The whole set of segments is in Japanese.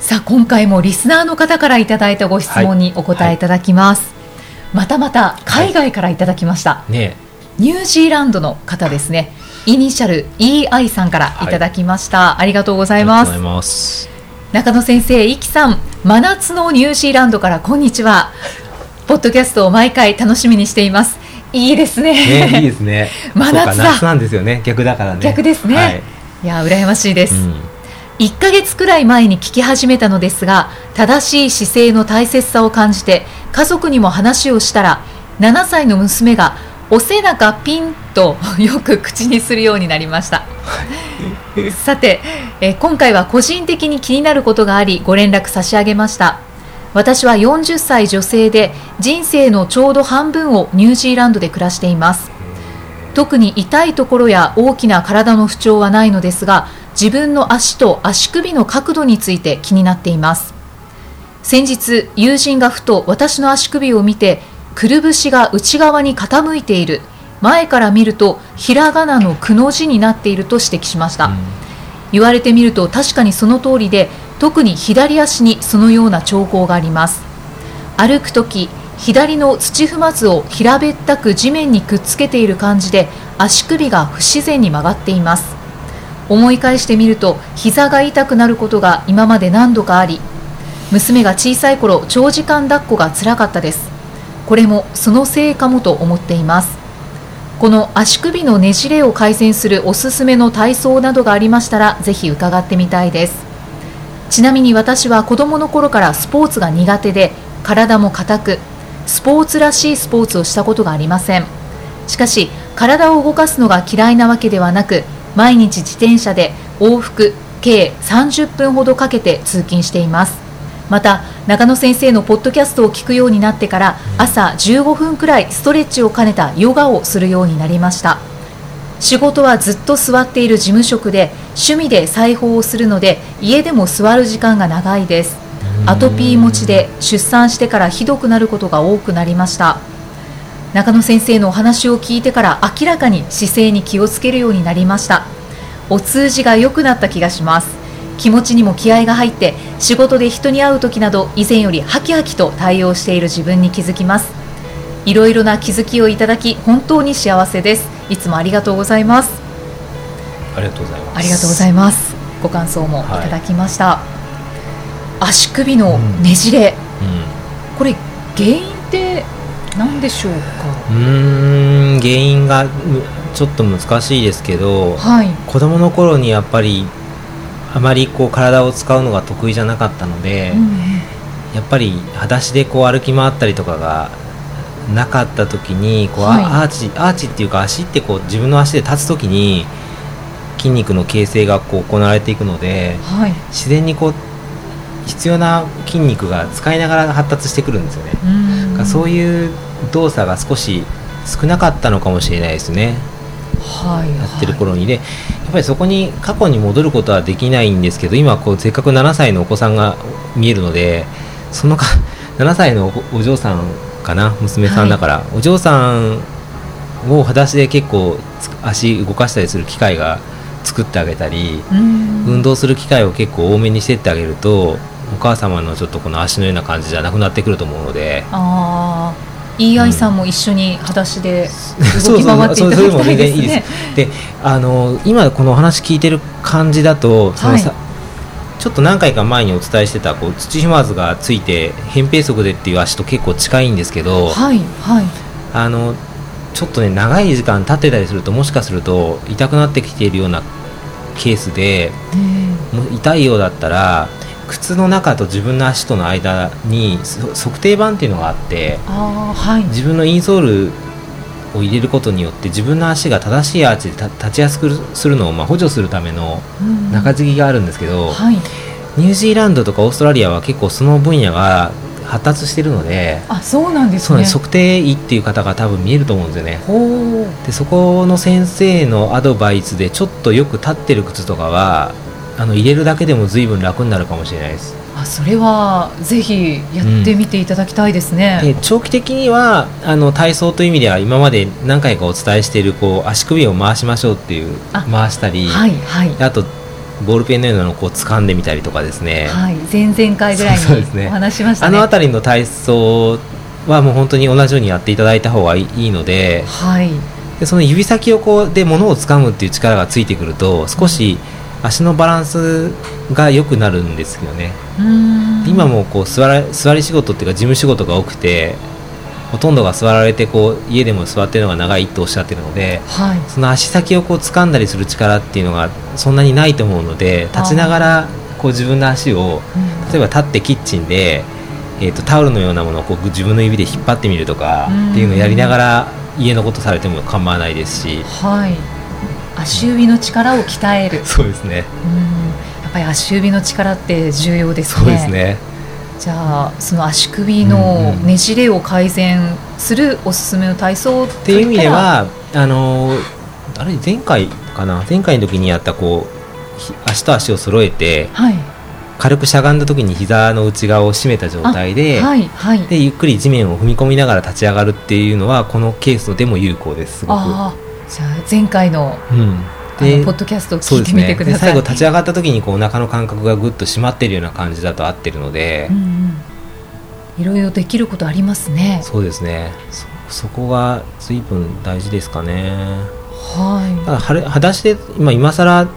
さあ今回もリスナーの方からいただいたご質問にお答えいただきます、はいはい、またまた海外からいただきました、ね、ニュージーランドの方ですねイニシャル EI さんからいただきました、ありがとうございます中野先生、イキさん、真夏のニュージーランドからこんにちは。ポッドキャストを毎回楽しみにしています。いいですね。ねいいですね。真夏夏なんですよね。逆だからね。逆ですね。はい、いや羨ましいです。うん1ヶ月くらい前に聞き始めたのですが正しい姿勢の大切さを感じて家族にも話をしたら7歳の娘がお背中ピンと よく口にするようになりましたさてえ今回は個人的に気になることがありご連絡差し上げました。私は40歳女性で人生のちょうど半分をニュージーランドで暮らしています特に痛いところや大きな体の不調はないのですが自分の足と足首の角度について気になっています。先日友人がふと私の足首を見てくるぶしが内側に傾いている。前から見るとひらがなのくの字になっていると指摘しました、うん、言われてみると確かにその通りで特に左足にそのような兆候があります。歩く時左の土踏まずを平べったく地面にくっつけている感じで足首が不自然に曲がっています。思い返してみると膝が痛くなることが今まで何度かあり娘が小さい頃長時間抱っこがつらかったです。これもそのせいかもと思っています。この足首のねじれを改善するおすすめの体操などがありましたらぜひ伺ってみたいです。ちなみに私は子供の頃からスポーツが苦手で体も硬くスポーツらしいスポーツをしたことがありません。しかし体を動かすのが嫌いなわけではなく毎日自転車で往復計30分ほどかけて通勤しています。また中野先生のポッドキャストを聞くようになってから朝15分くらいストレッチを兼ねたヨガをするようになりました。仕事はずっと座っている事務職で趣味で裁縫をするので家でも座る時間が長いです。アトピー持ちで出産してからひどくなることが多くなりました。中野先生のお話を聞いてから明らかに姿勢に気をつけるようになりました。お通じが良くなった気がします。気持ちにも気合が入って仕事で人に会う時など以前よりハキハキと対応している自分に気づきます。いろいろな気づきをいただき本当に幸せです。いつもありがとうございます。ありがとうございます。ありがとうございます。ご感想もいただきました、はい、足首のねじれ、うん。うん、これ原因って何でしょうか？うん原因がちょっと難しいですけど、はい、子供の頃にやっぱりあまりこう体を使うのが得意じゃなかったので、うん、やっぱり裸足でこう歩き回ったりとかがなかった時にこう、はい、アーチアーチっていうか足ってこう自分の足で立つ時に筋肉の形成がこう行われていくので、はい、自然にこう必要な筋肉が使いながら発達してくるんですよね。そういう動作が少し少なかったのかもしれないですね。はい、やってる頃に。でやっぱりそこに過去に戻ることはできないんですけど今こうせっかく7歳のお子さんが見えるのでそのか 7歳のお嬢さんかな？娘さんだから、はい、お嬢さんを裸足で結構足動かしたりする機会が作ってあげたり運動する機会を結構多めにしてってあげるとお母様のちょっとこの足のような感じじゃなくなってくると思うので。あ EI さんも一緒に裸足で動き回っていただきたいですね。であの今この話聞いてる感じだとはい、ちょっと何回か前にお伝えしてたこう土踏まずがついて扁平足でっていう足と結構近いんですけど、はいはい、あのちょっとね長い時間立ってたりするともしかすると痛くなってきているようなケースで、もう痛いようだったら靴の中と自分の足との間に測定板っていうのがあってはい、自分のインソールを入れることによって自分の足が正しいアーチで立ちやすくするのをまあ補助するための中継ぎがあるんですけど、はい、ニュージーランドとかオーストラリアは結構その分野が発達してるのであそうなんですね。測定医っていう方が多分見えると思うんですよね。でそこの先生のアドバイスでちょっとよく立ってる靴とかはあの入れるだけでも随分楽になるかもしれないです。あそれはぜひやってみていただきたいですね、うん、長期的にはあの体操という意味では今まで何回かお伝えしているこう足首を回しましょうっていう回したり、はいはい、あとボールペンのようなのをこう掴んでみたりとかですね、はい、前々回ぐらいにお話しました、ね、あの辺りの体操はもう本当に同じようにやっていただいた方がいいので,、はい、でその指先をこうで物を掴むっていう力がついてくると少し足のバランスが良くなるんですよね。今もこう座ら座り仕事っていうか事務仕事が多くてほとんどが座られてこう家でも座ってるのが長いとおっしゃってるので、はい、その足先をこう掴んだりする力っていうのがそんなにないと思うので立ちながらこう自分の足を、例えば立ってキッチンで、えーと、タオルのようなものをこう自分の指で引っ張ってみるとかっていうのをやりながら家のことされても構わないですし、はい、足指の力を鍛える。そうですね。やっぱり足指の力って重要ですね。そうですね。じゃあその足首のねじれを改善するおすすめの体操っていう意味ではあのあれ前回かな？前回の時にやったこう足と足を揃えて、はい、軽くしゃがんだ時に膝の内側を締めた状態で,、はいはい、でゆっくり地面を踏み込みながら立ち上がるっていうのはこのケースでも有効ですすごく。じゃあ前回の、うん。でポッドキャストを聞いてみてください、ね、最後立ち上がった時にこうお腹の感覚がぐっと締まってるような感じだと合ってるので、うんうん、いろいろできることありますね。そうですね。そこが随分大事ですかね。はい。ただ裸足で今今更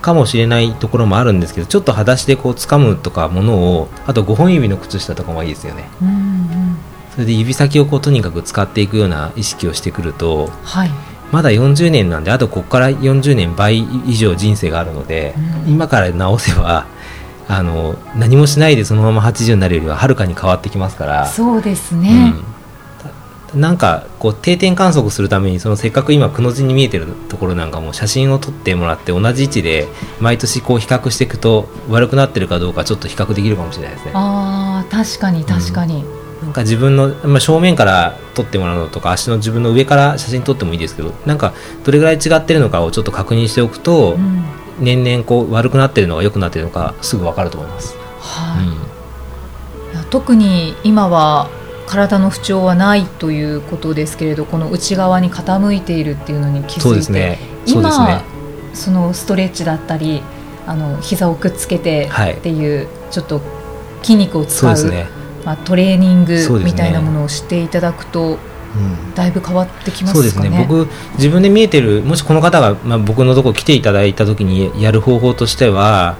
かもしれないところもあるんですけどちょっと裸足でこう掴むとかものをあと5本指の靴下とかもいいですよね、うんうん、それで指先をこうとにかく使っていくような意識をしてくると、はい、まだ40年なんであとここから40年倍以上人生があるので、うん、今から直せばあの何もしないでそのまま80になるよりははるかに変わってきますから。そうですね、うん、なんかこう定点観測するためにそのせっかく今くの字に見えてるところなんかも写真を撮ってもらって同じ位置で毎年こう比較していくと悪くなってるかどうかちょっと比較できるかもしれないですね。あ確かに確かに、うんなんか自分の、まあ、正面から撮ってもらうのとか足の自分の上から写真撮ってもいいですけどなんかどれぐらい違ってるのかをちょっと確認しておくと、うん、年々こう悪くなってるのか良くなってるのかすぐ分かると思います。はい、うん、特に今は体の不調はないということですけれどこの内側に傾いているっていうのに気づいて、ね、今、ね、そのストレッチだったりあの膝をくっつけてっていう、はい、ちょっと筋肉を使う、ね、まあ、トレーニングみたいなものをしていただくと、だいぶ変わってきます、ね、そうですね。僕自分で見えてるもしこの方が、まあ、僕のとこ来ていただいた時にやる方法としては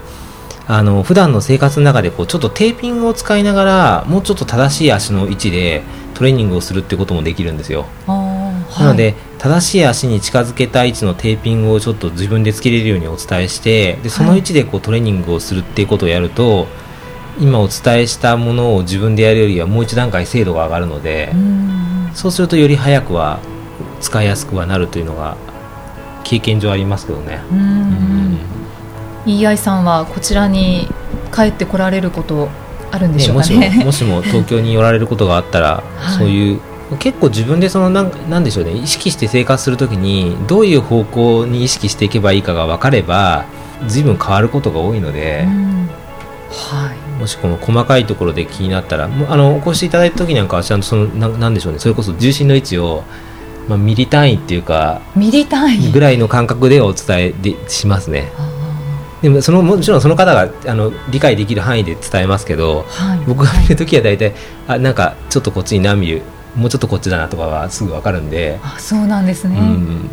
あの普段の生活の中でこうちょっとテーピングを使いながらもうちょっと正しい足の位置でトレーニングをするっていうこともできるんですよ。はい、なので正しい足に近づけた位置のテーピングをちょっと自分でつけれるようにお伝えしてでその位置でこうトレーニングをするっていうことをやると、今お伝えしたものを自分でやるよりはもう一段階精度が上がるのでそうするとより早くは使いやすくはなるというのが経験上ありますけどね。EI さん。はこちらに帰ってこられることあるん。でしょうかね、ね、もしももしも東京に寄られることがあったら、はい、そういう結構自分でそのなん。なん。でしょうね意識して生活するときにどういう方向に意識していけばいいかが分かれば随分変わることが多いので、はい、もしこの細かいところで気になったらあのお越しいただいた時なんかはちゃんとそのななんでしょうね。それこそ重心の位置を、まあ、ミリ単位っていうかミリ単位？ぐらいの感覚でお伝えでしますね。でもそのもちろんその方があの理解できる範囲で伝えますけど、はい、僕が見る時は大体あなんかちょっとこっちに何ミリもうちょっとこっちだなとかはすぐ分かるんで。あそうなんですね、うん、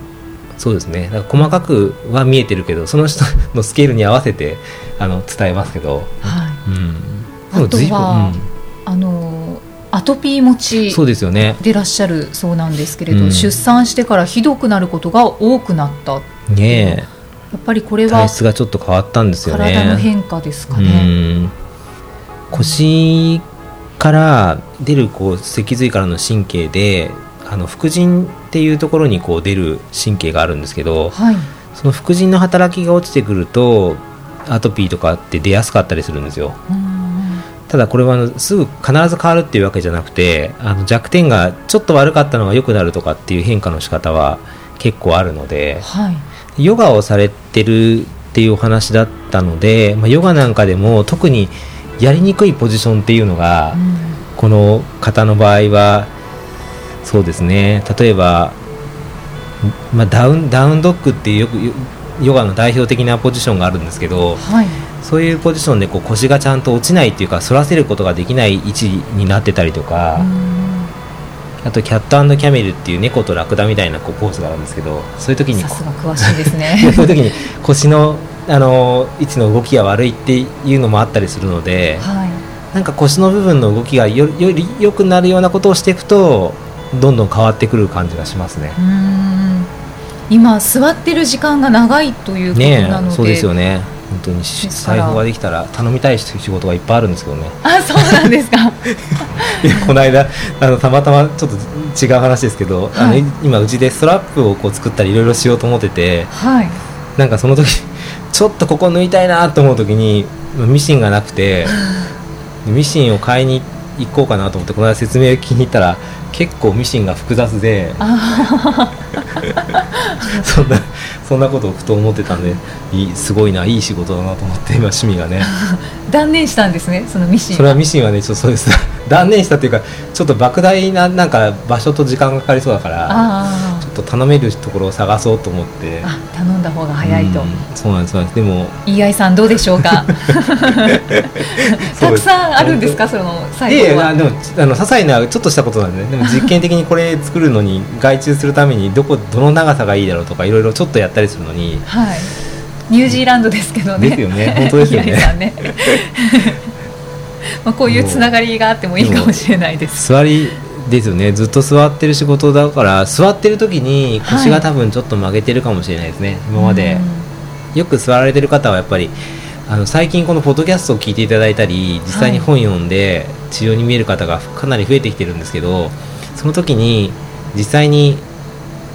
そうですね。だから細かくは見えてるけどその人のスケールに合わせてあの伝えますけど、はい、うん、あとは、うん、あのアトピー持ちそうですよね。でらっしゃるそうなんですけれど、うん、出産してからひどくなることが多くなったねやっぱりこれは体質がちょっと変わったんですよね。体の変化ですかね。腰から出るこう脊髄からの神経であの副腎っていうところにこう出る神経があるんですけど、はい、その副腎の働きが落ちてくるとアトピーとかって出やすかったりするんですよ。ただこれはすぐ必ず変わるっていうわけじゃなくてあの弱点がちょっと悪かったのが良くなるとかっていう変化の仕方は結構あるので、はい、ヨガをされてるっていうお話だったので、まあ、ヨガなんかでも特にやりにくいポジションっていうのが、うん、この方の場合はそうですね。例えば、まあ、ダウンダウンドッグっていうよくヨガの代表的なポジションがあるんですけど、はい、そういうポジションでこう腰がちゃんと落ちないっていうか反らせることができない位置になってたりとか。あとキャットキャメルっていう猫とラクダみたいなこうポーズがあるんですけどそういう時にさすが詳しいですね そういう時に腰のあの位置の動きが悪いっていうのもあったりするので、はい、なんか腰の部分の動きがよより良くなるようなことをしていくとどんどん変わってくる感じがしますね。今座ってる時間が長いということなので、そうですよね。本当に裁縫ができたら頼みたい仕事がいっぱいあるんですけどね。あ、そうなんですか。この間あのたまたまちょっと違う話ですけど、はい、あの今うちでストラップをこう作ったりいろいろしようと思ってて、はい、なんかその時ちょっとここ抜いたいなと思う時にミシンがなくて ミシンを買いに行こうかなと思ってこの間説明を聞きに行ったら結構ミシンが複雑で そんなそんなことをふと思ってたんでいいすごいないい仕事だなと思って今趣味がね。断念したんですねそのミシンそれはミシンはねちょっとそうです。断念したっていうかちょっと莫大ななんか場所と時間がかかりそうだからと頼めるところを探そうと思って。あ頼んだ方が早いと、そうなんですそうなんです。でもいいさんどうでしょうか？たくさんあるんですか？その最後は。でもあの些細なちょっとしたことなんで、ね、でも 実験的にこれ作るのに外注するためにどこどの長さがいいだろうとかいろいろちょっとやったりするのに。はい。ニュージーランドですけどね。ですよね。本当ですよね。ね。まあこういうつながりがあってもいいかもしれないです。座りですよね。ずっと座ってる仕事だから座ってる時に腰が多分ちょっと曲げてるかもしれないですね。はい、今まで。よく座られてる方はやっぱり。あの最近このポッドキャストを聞いていただいたり実際に本読んで治療に見える方がかなり増えてきてるんですけどその時に実際に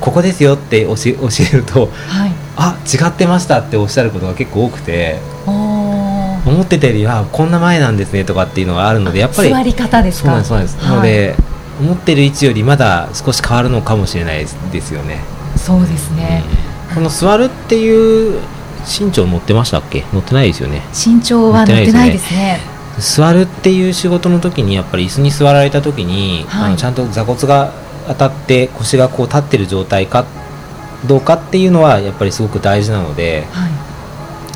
ここですよって教え教えると、はい、あ違ってましたっておっしゃることが結構多くて思ってたよりはこんな前なんですねとかっていうのがあるのでやっぱり座り方ですか？そうなんですそうなんです、はい、ので思ってる位置よりまだ少し変わるのかもしれないですよね。そうですね、うん、この座るっていう身長乗ってましたっけ？乗ってないですよね。身長は乗ってないですね。座るっていう仕事の時にやっぱり椅子に座られた時に、はい、あのちゃんと座骨が当たって腰がこう立ってる状態かどうかっていうのはやっぱりすごく大事なので、はい、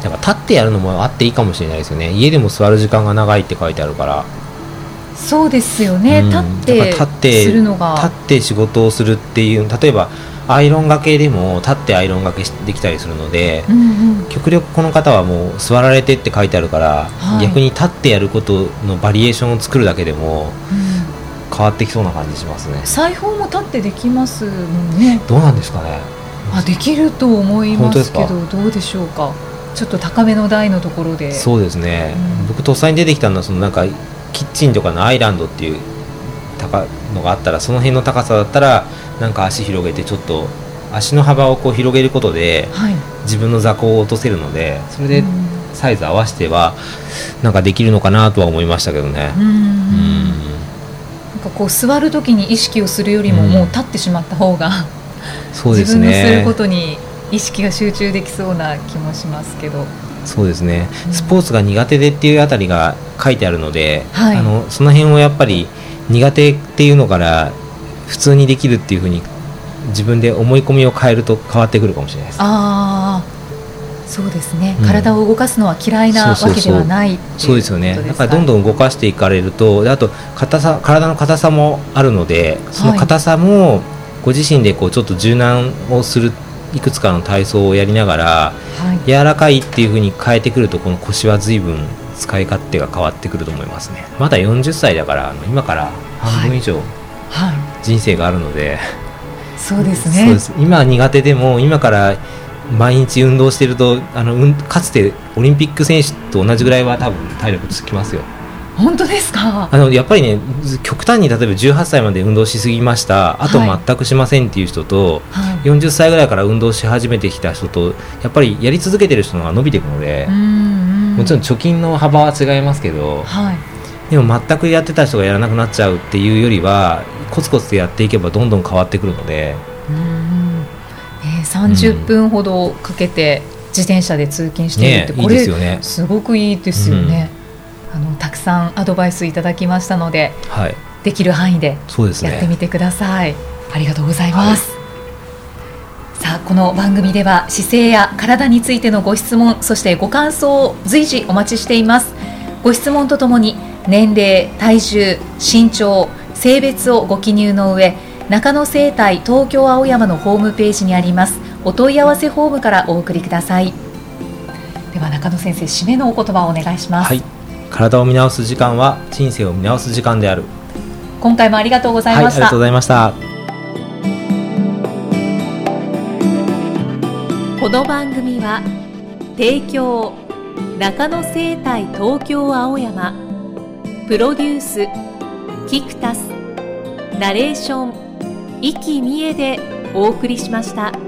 だから立ってやるのもあっていいかもしれないですよね。家でも座る時間が長いって書いてあるからそうですよね、うん、立って立ってするのが。立って仕事をするっていう例えばアイロンがけでも立ってアイロンがけできたりするので、うんうん、極力この方はもう座られてって書いてあるから、はい、逆に立ってやることのバリエーションを作るだけでも、うん。変わってきそうな感じしますね。裁縫も立ってできますもんね。どうなんですかね。あできると思いますけどどうでしょうか。ちょっと高めの台のところで。そうですね、うん、僕とっさに出てきたのはそのなんかキッチンとかのアイランドっていう高のがあったらその辺の高さだったらなんか足広げてちょっと足の幅をこう広げることで、はい、自分の座高を落とせるのでそれでサイズ合わせてはなんかできるのかなとは思いましたけどね。うん。かこう座る時に意識をするよりももう立ってしまった方が、そうですね、自分のすることに意識が集中できそうな気もしますけど。そうですね、うん、スポーツが苦手でっていうあたりが書いてあるので、はい、あのその辺をやっぱり苦手っていうのから普通にできるっていうふうに自分で思い込みを変えると変わってくるかもしれないです。あそうですね、うん、体を動かすのは嫌いなわけではないそうですよね。だからどんどん動かしていかれるとあと硬さ体の硬さもあるのでその硬さもご自身でこうちょっと柔軟をするいくつかの体操をやりながら、はい、柔らかいっていうふうに変えてくるとこの腰は随分使い勝手が変わってくると思いますね。まだ40歳だから今から半分以上人生があるので、はいはい、そうですね。そうです。今苦手でも今から毎日運動してるとあの、うん、かつてオリンピック選手と同じぐらいは多分体力つきますよ。本当ですか？あのやっぱりね極端に例えば18歳まで運動しすぎました。あと全くしませんっていう人と、はい、40歳ぐらいから運動し始めてきた人とやっぱりやり続けてる人のが伸びていくので。うんもちろん貯金の幅は違いますけど、はい、でも全くやってた人がやらなくなっちゃうっていうよりはコツコツとやっていけばどんどん変わってくるので、うんえー、30分ほどかけて自転車で通勤しているって、ね、これす,、ね、すごくいいですよね、うん、あのたくさんアドバイスいただきましたので、はい、できる範囲でやってみてください、ね、ありがとうございます、はいこの番組では姿勢や体についてのご質問そしてご感想を随時お待ちしています。ご質問とともに年齢体重身長性別をご記入の上中野生態東京青山のホームページにありますお問い合わせフォームからお送りください。では中野先生締めのお言葉をお願いします、はい、体を見直す時間は人生を見直す時間である。今回もありがとうございました、はい、ありがとうございましたこの番組は提供中野生態東京青山プロデュースキクタスナレーション生きみえでお送りしました。